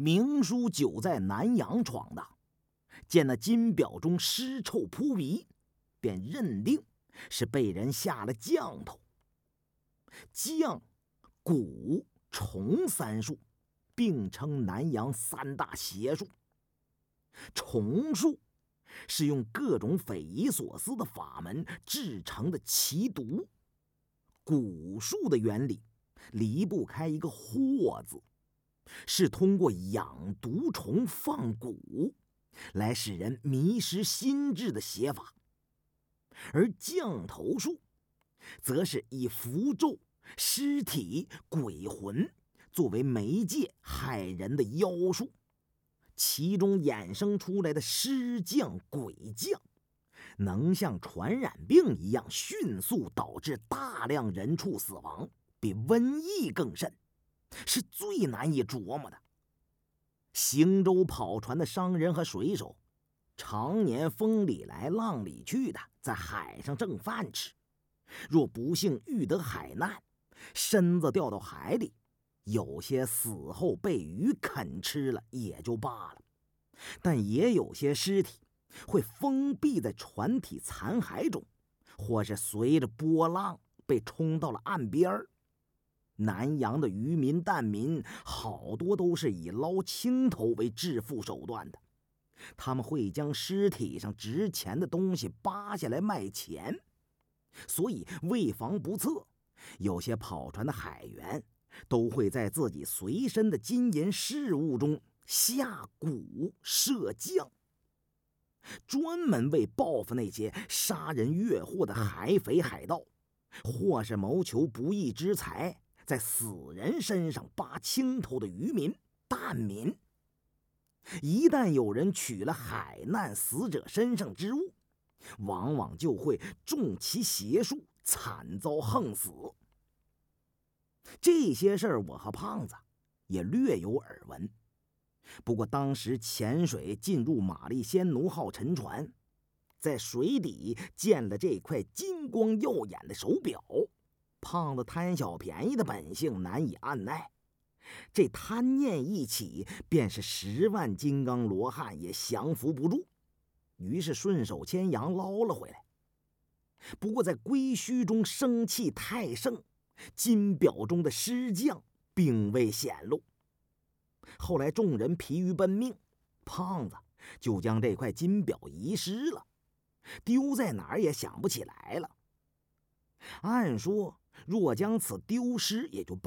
明叔久在南阳闯荡，见那金表中尸臭扑鼻，便认定是被人下了降头。降、蛊、虫三术并称南阳三大邪术。虫术是用各种匪夷所思的法门制成的奇毒，蛊术的原理离不开一个“惑”字，是通过养毒虫放蛊来使人迷失心智的邪法；而降头术则是以符咒、尸体、鬼魂作为媒介害人的妖术。其中衍生出来的尸降、鬼降，能像传染病一样迅速导致大量人畜死亡，比瘟疫更甚，是最难以琢磨的。行舟跑船的商人和水手，常年风里来浪里去的在海上挣饭吃，若不幸遇得海难，身子掉到海里。有些死后被鱼啃吃了也就罢了，但也有些尸体会封闭在船体残骸中，或是随着波浪被冲到了岸边儿南洋的渔民、蛋民好多都是以捞青头为致富手段的，他们会将尸体上值钱的东西扒下来卖钱，所以为防不测，有些跑船的海员。都会在自己随身的金银饰物中下蛊射降，专门为报复那些杀人越货的海匪海盗，或是谋求不义之财，在死人身上扒青头的渔民、蛋民。一旦有人取了海难死者身上之物，往往就会中其邪术，惨遭横死。这些事儿，我和胖子也略有耳闻。不过当时潜水进入玛丽仙奴号沉船，在水底见了这块金光耀眼的手表，胖子贪小便宜的本性难以按耐。这贪念一起，便是十万金刚罗汉也降服不住。于是顺手牵羊捞了回来。不过在龟墟中生气太盛。金表中的尸将并未显露。后来众人疲于奔命，胖子就将这块金表遗失了，丢在哪儿也想不起来了。按说若将此丢失，也就。